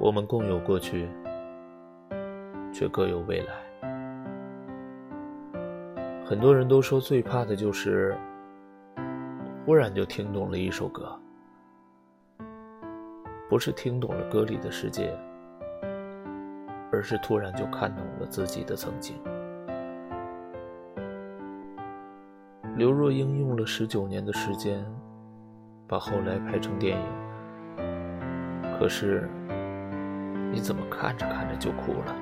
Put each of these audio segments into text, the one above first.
我们共有过去，却各有未来。很多人都说最怕的就是忽然就听懂了一首歌，不是听懂了歌里的世界，而是突然就看懂了自己的曾经。刘若英用了十九年的时间，把后来拍成电影。可是，你怎么看着看着就哭了？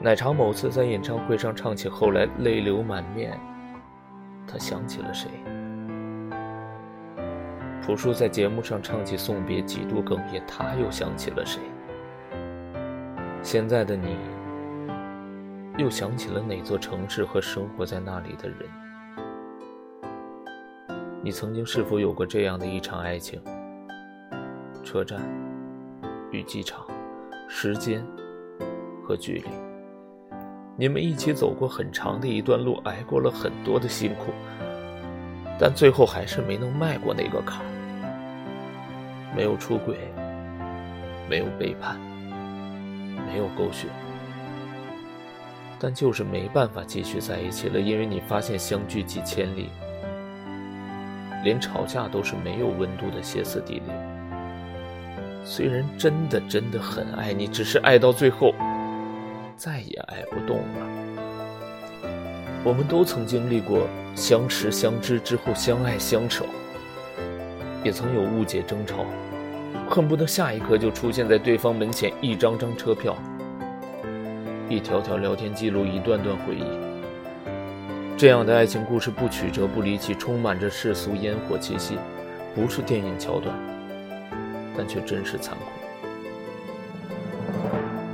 奶茶某次在演唱会上唱起《后来》，泪流满面。他想起了谁？朴树在节目上唱起《送别》，几度哽咽。他又想起了谁？现在的你。又想起了哪座城市和生活在那里的人？你曾经是否有过这样的一场爱情？车站与机场，时间和距离，你们一起走过很长的一段路，挨过了很多的辛苦，但最后还是没能迈过那个坎儿。没有出轨，没有背叛，没有狗血。但就是没办法继续在一起了，因为你发现相距几千里，连吵架都是没有温度的歇斯底里。虽然真的真的很爱你，只是爱到最后，再也爱不动了。我们都曾经历过相识相知之后相爱相守，也曾有误解争吵，恨不得下一刻就出现在对方门前，一张张车票。一条条聊天记录，一段段回忆。这样的爱情故事不曲折不离奇，充满着世俗烟火气息，不是电影桥段，但却真实残酷。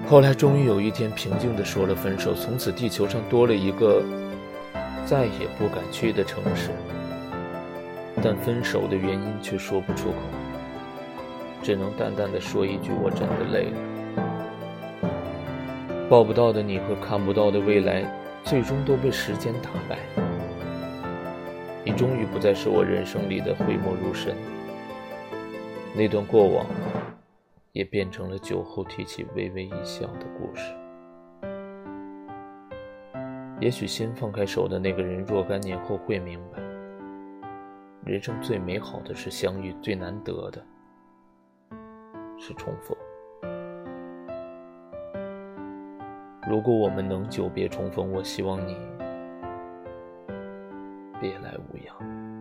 后来终于有一天平静地说了分手，从此地球上多了一个再也不敢去的城市。但分手的原因却说不出口，只能淡淡的说一句：我真的累了。抱不到的你和看不到的未来，最终都被时间打败。你终于不再是我人生里的讳莫如深，那段过往，也变成了酒后提起微微一笑的故事。也许先放开手的那个人，若干年后会明白，人生最美好的是相遇，最难得的是重逢。如果我们能久别重逢，我希望你别来无恙。